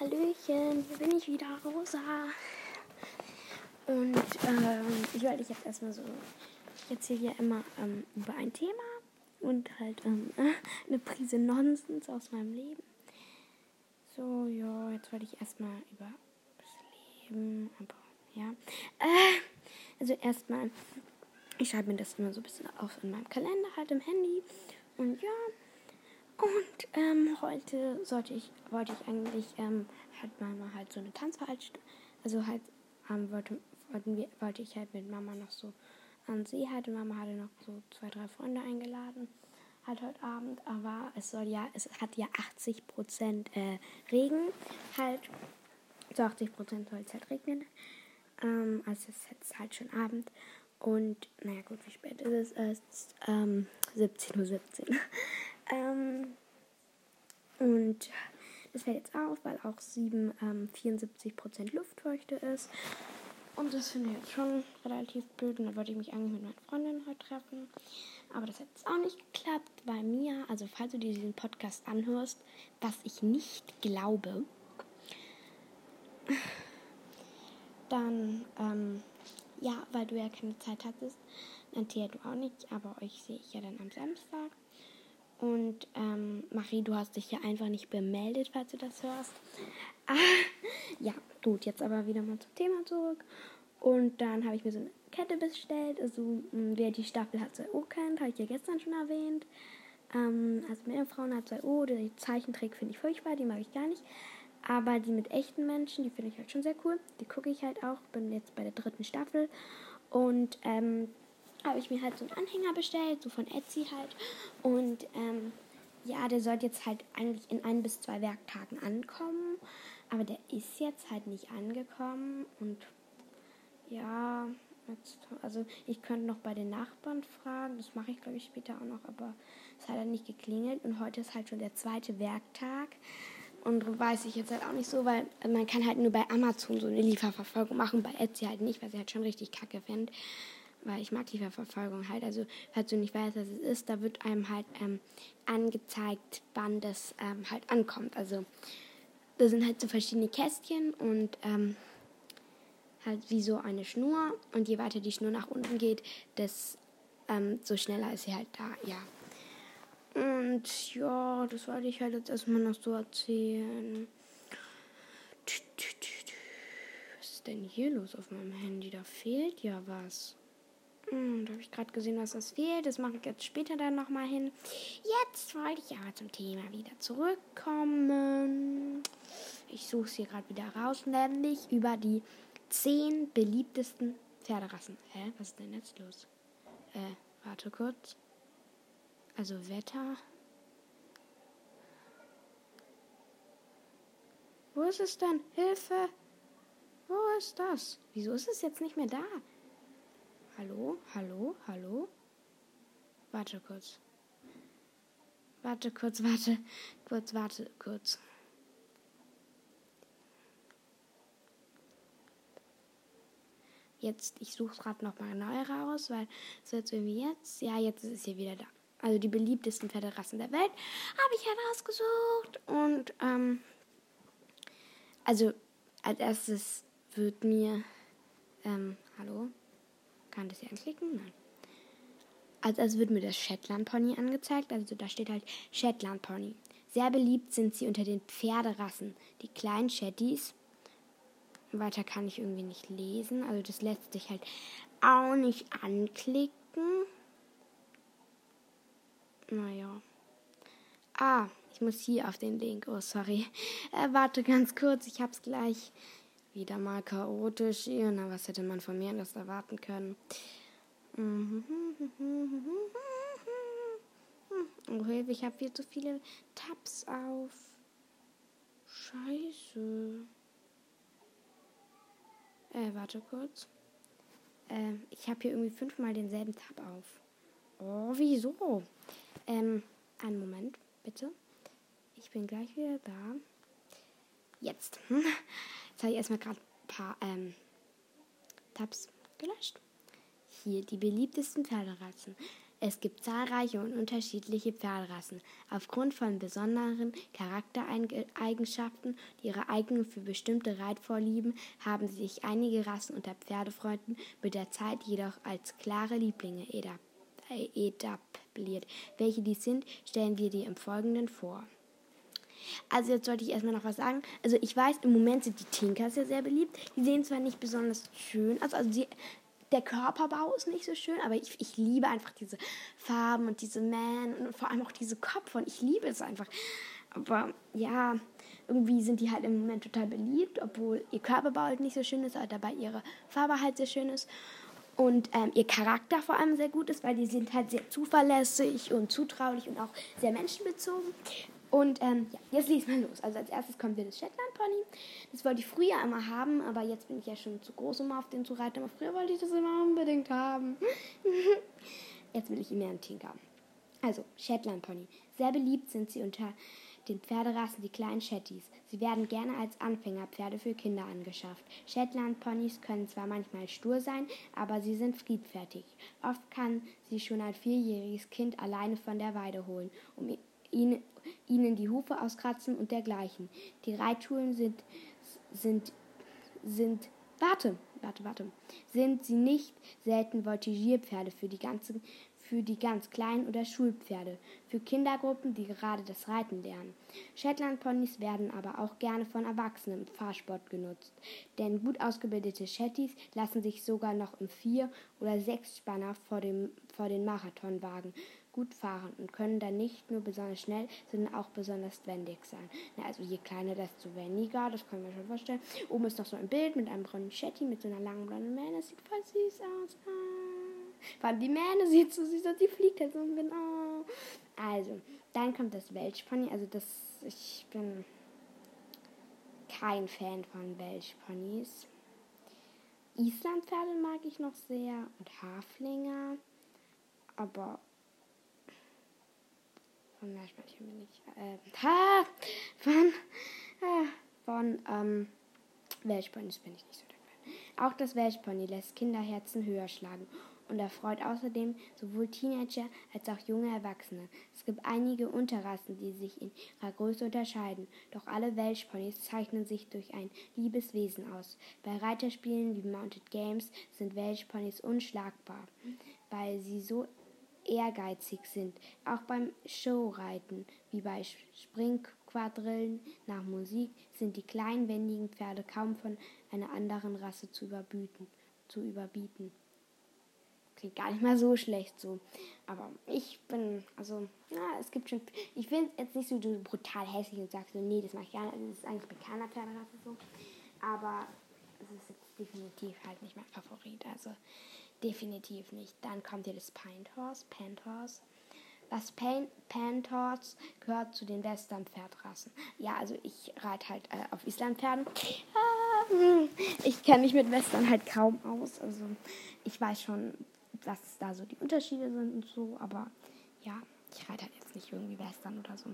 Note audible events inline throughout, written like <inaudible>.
Hallöchen, hier bin ich wieder, Rosa. Und ähm, ich wollte dich jetzt erstmal so, ich erzähle hier immer ähm, über ein Thema und halt ähm, <laughs> eine Prise Nonsens aus meinem Leben. So, ja, jetzt wollte ich erstmal über das Leben, aber ja. Äh, also erstmal, ich schreibe mir das immer so ein bisschen auf in meinem Kalender, halt im Handy. Und ja, und ähm, heute sollte ich, wollte ich eigentlich, ähm, hat Mama halt so eine Tanzveranstaltung, also halt ähm, wollte, wollten wir, wollte ich halt mit Mama noch so an See halt und Mama hatte noch so zwei, drei Freunde eingeladen, halt heute Abend, aber es soll ja, es hat ja 80 Prozent äh, Regen, halt, zu 80 Prozent soll es halt regnen, ähm, also es ist jetzt halt schon Abend und, naja gut, wie spät ist es? Es ist ähm, 17.17 Uhr. 17. Ähm, und das fällt jetzt auf, weil auch 7, ähm, 74% Luftfeuchte ist. Und das finde ich jetzt schon relativ blöd. Und da wollte ich mich eigentlich mit meinen Freundinnen heute treffen. Aber das hat jetzt auch nicht geklappt bei mir. Also falls du dir diesen Podcast anhörst, was ich nicht glaube, dann, ähm, ja, weil du ja keine Zeit hattest. Nantia, du auch nicht, aber euch sehe ich ja dann am Samstag. Und ähm, Marie, du hast dich ja einfach nicht bemeldet, falls du das hörst. <laughs> Ah, ja, gut, jetzt aber wieder mal zum Thema zurück. Und dann habe ich mir so eine Kette bestellt. Also, wer die Staffel H2O kennt, habe ich ja gestern schon erwähnt. Ähm, also, Meerfrauen H2O, die Zeichentrick finde ich furchtbar, die mag ich gar nicht. Aber die mit echten Menschen, die finde ich halt schon sehr cool. Die gucke ich halt auch. Bin jetzt bei der dritten Staffel. Und ähm, habe ich mir halt so einen Anhänger bestellt, so von Etsy halt. Und ähm, ja, der sollte jetzt halt eigentlich in ein bis zwei Werktagen ankommen. Aber der ist jetzt halt nicht angekommen. Und ja, jetzt, also ich könnte noch bei den Nachbarn fragen. Das mache ich, glaube ich, später auch noch. Aber es hat halt nicht geklingelt. Und heute ist halt schon der zweite Werktag. Und weiß ich jetzt halt auch nicht so, weil man kann halt nur bei Amazon so eine Lieferverfolgung machen, bei Etsy halt nicht, was ich halt schon richtig kacke finde weil ich mag Lieferverfolgung halt. Also, falls du nicht weißt, was es ist, da wird einem halt ähm, angezeigt, wann das ähm, halt ankommt. Also, da sind halt so verschiedene Kästchen und ähm, halt wie so eine Schnur. Und je weiter die Schnur nach unten geht, desto ähm, so schneller ist sie halt da, ja. Und ja, das wollte ich halt jetzt erstmal noch so erzählen. Was ist denn hier los auf meinem Handy? Da fehlt ja was. Hm, da habe ich gerade gesehen, was das fehlt. Das mache ich jetzt später dann nochmal hin. Jetzt wollte ich aber zum Thema wieder zurückkommen. Ich suche es hier gerade wieder raus, nämlich über die zehn beliebtesten Pferderassen. Hä, was ist denn jetzt los? Äh, warte kurz. Also Wetter. Wo ist es denn? Hilfe! Wo ist das? Wieso ist es jetzt nicht mehr da? Hallo, hallo, hallo. Warte kurz. Warte kurz, <laughs> warte, kurz, warte, kurz. Jetzt, ich suche gerade nochmal neu raus, weil es jetzt irgendwie jetzt, ja, jetzt ist es hier wieder da. Also die beliebtesten Pferderassen der Welt habe ich herausgesucht. Und, ähm, also als erstes wird mir, ähm, hallo? Kann das hier anklicken? Nein. Also, also wird mir das Shetland Pony angezeigt. Also da steht halt Shetland Pony. Sehr beliebt sind sie unter den Pferderassen. Die kleinen Shetties. Weiter kann ich irgendwie nicht lesen. Also das lässt sich halt auch nicht anklicken. Naja. Ah, ich muss hier auf den Link. Oh, sorry. Äh, warte ganz kurz, ich hab's gleich. Wieder mal chaotisch. Na, was hätte man von mir das erwarten können? <laughs> Oh, Hilfe, ich habe hier zu viele Tabs auf. Scheiße. Äh, warte kurz. Äh, ich habe hier irgendwie fünfmal denselben Tab auf. Oh, wieso? Ähm, einen Moment, bitte. Ich bin gleich wieder da. Jetzt. <laughs> Jetzt habe ich erstmal gerade ein paar ähm, Tabs gelöscht. Hier die beliebtesten Pferderassen. Es gibt zahlreiche und unterschiedliche Pferderassen. Aufgrund von besonderen Charaktereigenschaften und ihrer eigenen für bestimmte Reitvorlieben haben sich einige Rassen unter Pferdefreunden mit der Zeit jedoch als klare Lieblinge etabliert. Welche dies sind, stellen wir dir im Folgenden vor. Also jetzt sollte ich erstmal noch was sagen. Also ich weiß, im Moment sind die Tinkers ja sehr beliebt. Die sehen zwar nicht besonders schön aus, also die, der Körperbau ist nicht so schön, aber ich, ich liebe einfach diese Farben und diese Man und vor allem auch diese Kopf und ich liebe es einfach. Aber ja, irgendwie sind die halt im Moment total beliebt, obwohl ihr Körperbau halt nicht so schön ist, aber dabei ihre Farbe halt sehr schön ist. Und ähm, ihr Charakter vor allem sehr gut ist, weil die sind halt sehr zuverlässig und zutraulich und auch sehr menschenbezogen. Und ähm, ja, jetzt lese mal los. Also als erstes kommt hier das Shetland Pony. Das wollte ich früher immer haben, aber jetzt bin ich ja schon zu groß, um auf den zu reiten. Aber früher wollte ich das immer unbedingt haben. <laughs> jetzt will ich ihn mir einen Tinker. Also, Shetland Pony. Sehr beliebt sind sie unter den Pferderassen die kleinen Shetties. Sie werden gerne als Anfängerpferde für Kinder angeschafft. Shetland Ponys können zwar manchmal stur sein, aber sie sind friedfertig. Oft kann sie schon ein vierjähriges Kind alleine von der Weide holen, um ihn ihnen die Hufe auskratzen und dergleichen. Die Reitschulen sind, sind, sind, warte, warte, warte, sind sie nicht selten Voltigierpferde für die ganzen für die ganz kleinen oder Schulpferde, für Kindergruppen, die gerade das Reiten lernen. Shetland-Ponys werden aber auch gerne von Erwachsenen im Fahrsport genutzt, denn gut ausgebildete Shetties lassen sich sogar noch im Vier- oder Sechsspanner vor, dem, vor den Marathonwagen gut fahren und können dann nicht nur besonders schnell, sondern auch besonders wendig sein. Na, also je kleiner, desto weniger, das können wir schon vorstellen. Oben ist noch so ein Bild mit einem braunen Shetty mit so einer langen blonden Mähne. Sieht voll süß aus. Ah. Vor allem die Mähne sieht so süß aus, die fliegt halt so genau. Also, dann kommt das Welchpony. Also das, ich bin kein Fan von Welchponys. Islandpferde mag ich noch sehr und Haflinger. Aber von Meerschweinchen bin ich. Äh, ha, von, äh, von ähm, Welshponys bin ich nicht so der Fan. Auch das Welshpony lässt Kinderherzen höher schlagen und erfreut außerdem sowohl Teenager als auch junge Erwachsene. Es gibt einige Unterrassen, die sich in ihrer Größe unterscheiden, doch alle Welshponys zeichnen sich durch ein liebes Wesen aus. Bei Reiterspielen wie Mounted Games sind Welshponys unschlagbar, weil sie so ehrgeizig sind, auch beim Showreiten, wie bei Springquadrillen nach Musik, sind die kleinen wendigen Pferde kaum von einer anderen Rasse zu überbieten. Zu überbieten. Klingt gar nicht mal so schlecht so. Aber ich bin, also, ja, es gibt schon. Ich finde jetzt nicht so brutal hässlich und sagst so, nee, das mache ich gerne. Das ist eigentlich bei keiner Pferderasse so. Aber es ist definitiv halt nicht mein Favorit. Also, Definitiv nicht. Dann kommt hier das Pinthorse, Panthorse. Das Pan Panthorse gehört zu den Western-Pferdrassen. Ja, also ich reite halt äh, auf Island-Pferden. Ah, ich kenne mich mit Western halt kaum aus. Also ich weiß schon, was da so die Unterschiede sind und so. Aber ja, ich reite halt jetzt nicht irgendwie Western oder so.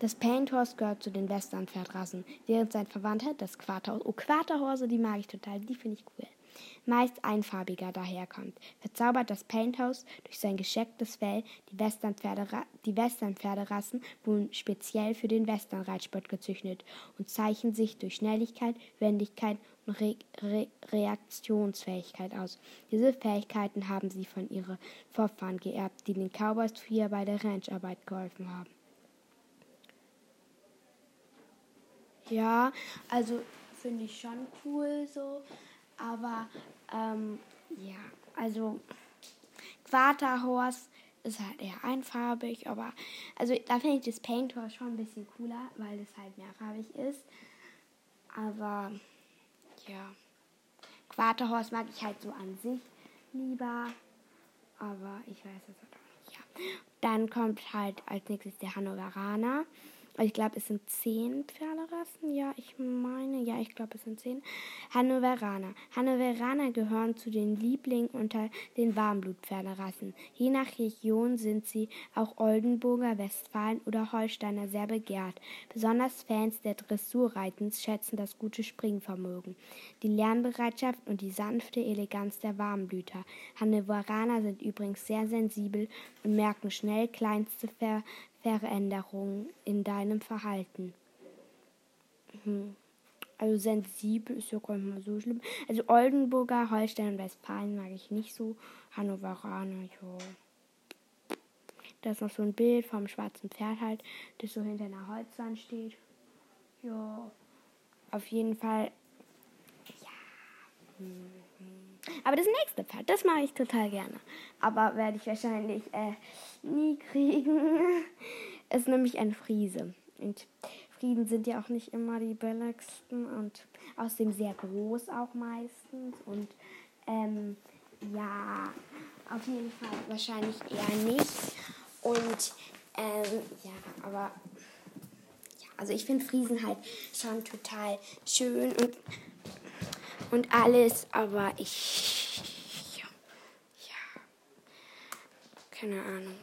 Das Painthorse gehört zu den Western-Pferdrassen, während sein Verwandter, das Quarterhorse, oh Quarterhorse, die mag ich total, die finde ich cool meist einfarbiger daherkommt, verzaubert das Painthouse durch sein geschecktes Fell die Western-Pferderassen wurden speziell für den Western-Reitsport gezüchtet und zeichnen sich durch Schnelligkeit, Wendigkeit und Re Re Reaktionsfähigkeit aus. Diese Fähigkeiten haben sie von ihren Vorfahren geerbt, die den Cowboys früher bei der Rancharbeit geholfen haben. Ja, also finde ich schon cool so. Aber ähm, ja, also Quarterhorse ist halt eher einfarbig, aber also da finde ich das Paint Horse schon ein bisschen cooler, weil es halt mehrfarbig ist. Aber ja, Quarterhorse mag ich halt so an sich lieber, aber ich weiß es auch nicht. Ja. Dann kommt halt als nächstes der Hannoveraner. Ich glaube, es sind zehn Pferde Pferderassen? Ja, ich meine, ja, ich glaube, es sind zehn. Hannoveraner. Hannoveraner gehören zu den Lieblingen unter den Warmblut-Pferderassen. Je nach Region sind sie auch Oldenburger, Westfalen oder Holsteiner sehr begehrt. Besonders Fans der Dressurreitens schätzen das gute Springvermögen, die Lernbereitschaft und die sanfte Eleganz der Warmblüter. Hannoveraner sind übrigens sehr sensibel und merken schnell kleinste Ver Veränderungen in deinem Verhalten. Hm. Also sensibel ist ja gar nicht mal so schlimm. Also Oldenburger, Holstein und Westfalen mag ich nicht so. Hannoveraner, ja. Da ist noch so ein Bild vom schwarzen Pferd halt, das so hinter einer Holzwand steht. Ja. Auf jeden Fall. Ja. Hm. Aber das nächste Pferd, das mag ich total gerne. Aber werde ich wahrscheinlich äh, nie kriegen. <laughs> ist nämlich ein Friese. Und Frieden sind ja auch nicht immer die billigsten und außerdem sehr groß auch meistens. Und ähm, ja, auf jeden Fall wahrscheinlich eher nicht. Und ähm, ja, aber ja, also ich finde Friesen halt schon total schön und und alles, aber ich. Ja, ja. Keine Ahnung.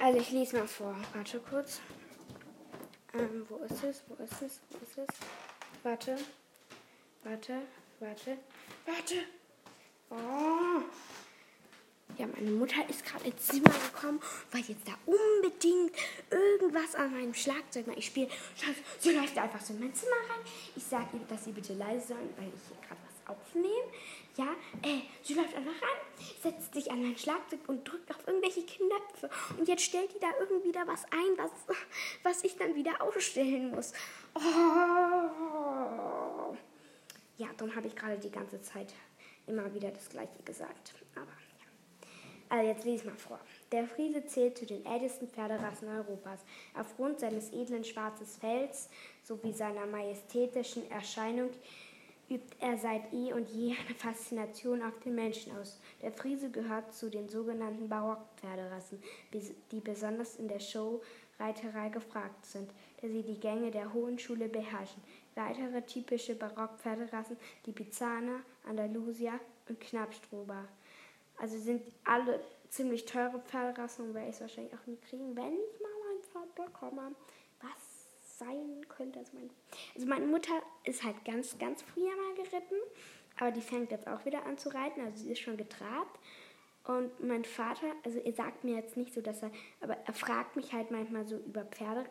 Also ich lese mal vor. Warte kurz. Ähm, wo ist es? Wo ist es? Wo ist es? Warte. Warte. Warte. Warte. Oh. Ja, meine Mutter ist gerade ins Zimmer gekommen, weil jetzt da unbedingt irgendwas an meinem Schlagzeug mal ich spiele. Sie läuft einfach so in mein Zimmer rein. Ich sage ihr, dass sie bitte leise sollen, weil ich hier gerade was aufnehme. Ja, äh, sie läuft einfach rein, setzt sich an mein Schlagzeug und drückt auf irgendwelche Knöpfe. Und jetzt stellt die da irgendwie da was ein, was, was ich dann wieder ausstellen muss. Oh. Ja, dann habe ich gerade die ganze Zeit immer wieder das Gleiche gesagt. Aber also jetzt lese ich mal vor. Der Friese zählt zu den ältesten Pferderassen Europas. Aufgrund seines edlen schwarzen Fells sowie seiner majestätischen Erscheinung übt er seit eh und je eine Faszination auf den Menschen aus. Der Friese gehört zu den sogenannten Barockpferderassen, die besonders in der Showreiterei gefragt sind, da sie die Gänge der Hohen Schule beherrschen. Weitere typische Barockpferderassen die Pizzana, Andalusia und Knappstrober. Also sind alle ziemlich teure Pferderassen und werde ich es wahrscheinlich auch nie kriegen, wenn ich mal ein Pferd bekomme. Sein könnte. Also, mein, also meine Mutter ist halt ganz, ganz früher mal geritten, aber die fängt jetzt auch wieder an zu reiten. Also sie ist schon getrabt. Und mein Vater, also er sagt mir jetzt nicht so, dass er, aber er fragt mich halt manchmal so über Pferde,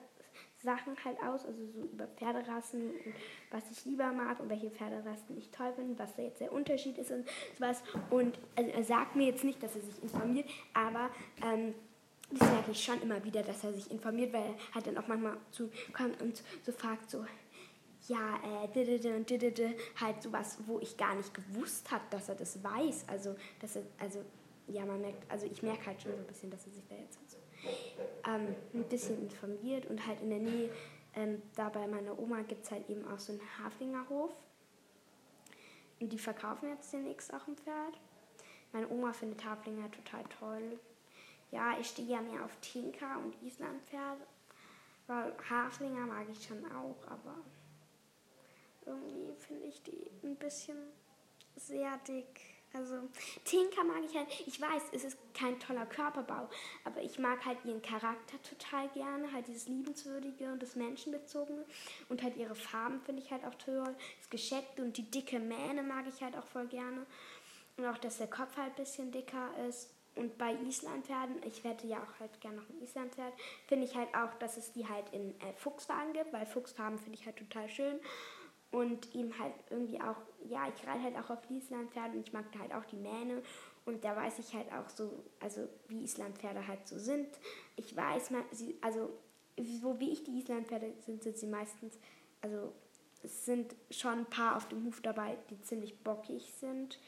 Sachen halt aus, also so über Pferderassen und was ich lieber mag und welche Pferderassen ich toll finde, was da jetzt der Unterschied ist und sowas. Und also er sagt mir jetzt nicht, dass er sich informiert, aber ähm, das merke ich schon immer wieder, dass er sich informiert, weil er halt dann auch manchmal zu kommt und so fragt so, ja, äh, didede und didede, halt sowas, wo ich gar nicht gewusst habe, dass er das weiß. Also, dass er, also, ja, man merkt, also ich merke halt schon so ein bisschen, dass er sich da jetzt halt so ähm, ein bisschen informiert und halt in der Nähe, ähm, da bei meiner Oma gibt es halt eben auch so einen Haflingerhof. Und die verkaufen jetzt demnächst auch ein Pferd. Meine Oma findet Haflinger total toll. Ja, ich stehe ja mehr auf Tinker und Islandpferde, weil Haflinger mag ich schon auch, aber irgendwie finde ich die ein bisschen sehr dick. Also Tinker mag ich halt. Ich weiß, es ist kein toller Körperbau, aber ich mag halt ihren Charakter total gerne, halt dieses liebenswürdige und das menschenbezogene und halt ihre Farben finde ich halt auch toll. Das Gescheckte und die dicke Mähne mag ich halt auch voll gerne und auch, dass der Kopf halt ein bisschen dicker ist. Und bei Islandpferden, ich hätte ja auch halt gerne noch ein Islandpferd, finde ich halt auch, dass es die halt in äh, Fuchsfarben gibt, weil Fuchsfarben finde ich halt total schön und ihm halt irgendwie auch, ja, ich reite halt auch auf Islandpferde und ich mag da halt auch die Mähne und da weiß ich halt auch so, also wie Islandpferde halt so sind. Ich weiß, man, sie, also so wie ich die Islandpferde sind, sind sie meistens, also es sind schon ein paar auf dem Huf dabei, die ziemlich bockig sind.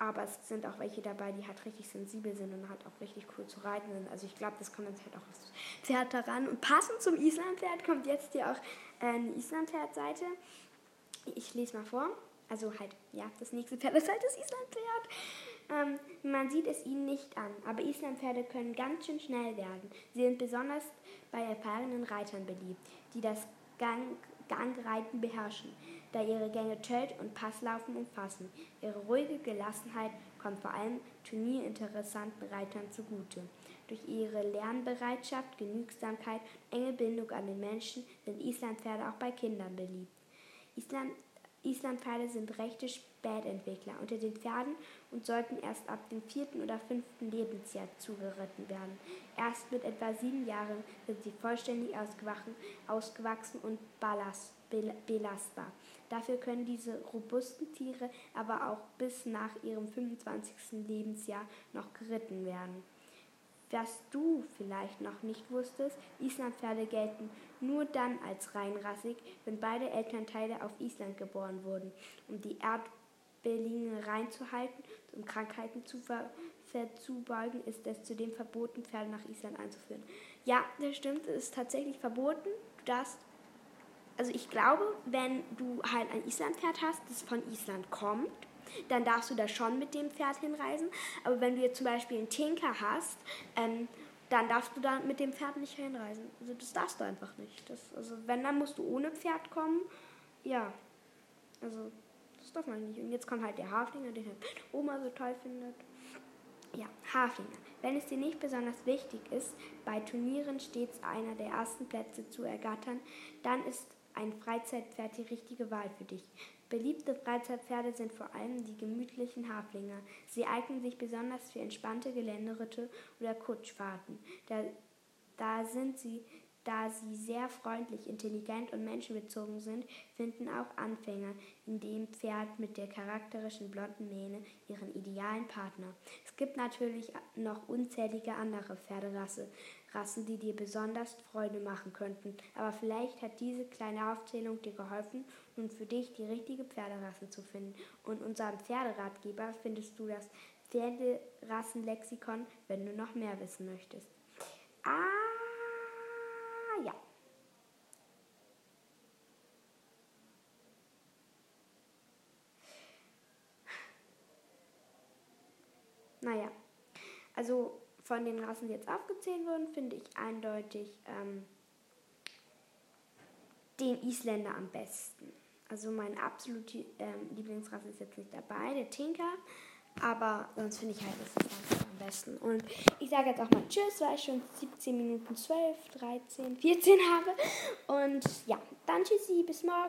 Aber es sind auch welche dabei, die halt richtig sensibel sind und halt auch richtig cool zu reiten sind. Also ich glaube, das kommt jetzt halt auch aufs Pferd daran. Und passend zum Islandpferd kommt jetzt hier auch eine Islandpferd-Seite. Ich lese mal vor. Also halt, ja, das nächste Pferd ist halt das Islandpferd. Ähm, man sieht es ihnen nicht an, aber Islandpferde können ganz schön schnell werden. Sie sind besonders bei erfahrenen Reitern beliebt, die das Gang, Gangreiten beherrschen, da ihre Gänge Tölt und Passlaufen umfassen. Ihre ruhige Gelassenheit kommt vor allem turnierinteressanten Reitern zugute. Durch ihre Lernbereitschaft, Genügsamkeit, enge Bindung an den Menschen sind Islandpferde auch bei Kindern beliebt. Island, Islandpferde sind rechte Spätentwickler unter den Pferden und sollten erst ab dem vierten oder fünften Lebensjahr zugeritten werden. Erst mit etwa sieben Jahren sind sie vollständig ausgewachsen und ballast, belastbar. Dafür können diese robusten Tiere aber auch bis nach ihrem 25. Lebensjahr noch geritten werden. Was du vielleicht noch nicht wusstest, Islandpferde gelten nur dann als reinrassig, wenn beide Elternteile auf Island geboren wurden, um die Erdbelinge reinzuhalten und Krankheiten zu ver verzubeugen, ist es zudem verboten, Pferde nach Island einzuführen. Ja, das stimmt, es ist tatsächlich verboten. Du darfst, also ich glaube, wenn du halt ein Islandpferd hast, das von Island kommt, dann darfst du da schon mit dem Pferd hinreisen. Aber wenn du jetzt zum Beispiel einen Tinker hast, ähm, dann darfst du da mit dem Pferd nicht hinreisen. Also das darfst du einfach nicht. Das, also wenn, dann musst du ohne Pferd kommen. Ja, also das darf man nicht. Und jetzt kommt halt der Haflinger, den halt Oma so toll findet. Ja, Haflinger. Wenn es dir nicht besonders wichtig ist, bei Turnieren stets einer der ersten Plätze zu ergattern, dann ist ein Freizeitpferd die richtige Wahl für dich. Beliebte Freizeitpferde sind vor allem die gemütlichen Haflinger. Sie eignen sich besonders für entspannte Geländeritte oder Kutschfahrten. Da, da sind sie da sie sehr freundlich, intelligent und menschenbezogen sind, finden auch Anfänger in dem Pferd mit der charakterischen blonden Mähne ihren idealen Partner. Es gibt natürlich noch unzählige andere Pferderassen, Rassen, die dir besonders Freude machen könnten. Aber vielleicht hat diese kleine Aufzählung dir geholfen, nun für dich die richtige Pferderasse zu finden. Und unserem Pferderatgeber findest du das Pferderassenlexikon, wenn du noch mehr wissen möchtest. Ah! ja. Naja, also von den Rassen, die jetzt aufgezählt wurden, finde ich eindeutig ähm, den Isländer am besten. Also meine absolute ähm, Lieblingsrasse ist jetzt nicht dabei, der Tinker. Aber sonst finde ich halt das einfach am besten. Und ich sage jetzt auch mal Tschüss, weil ich schon 17 Minuten 12, 13, 14 habe. Und ja, dann Tschüssi, bis morgen.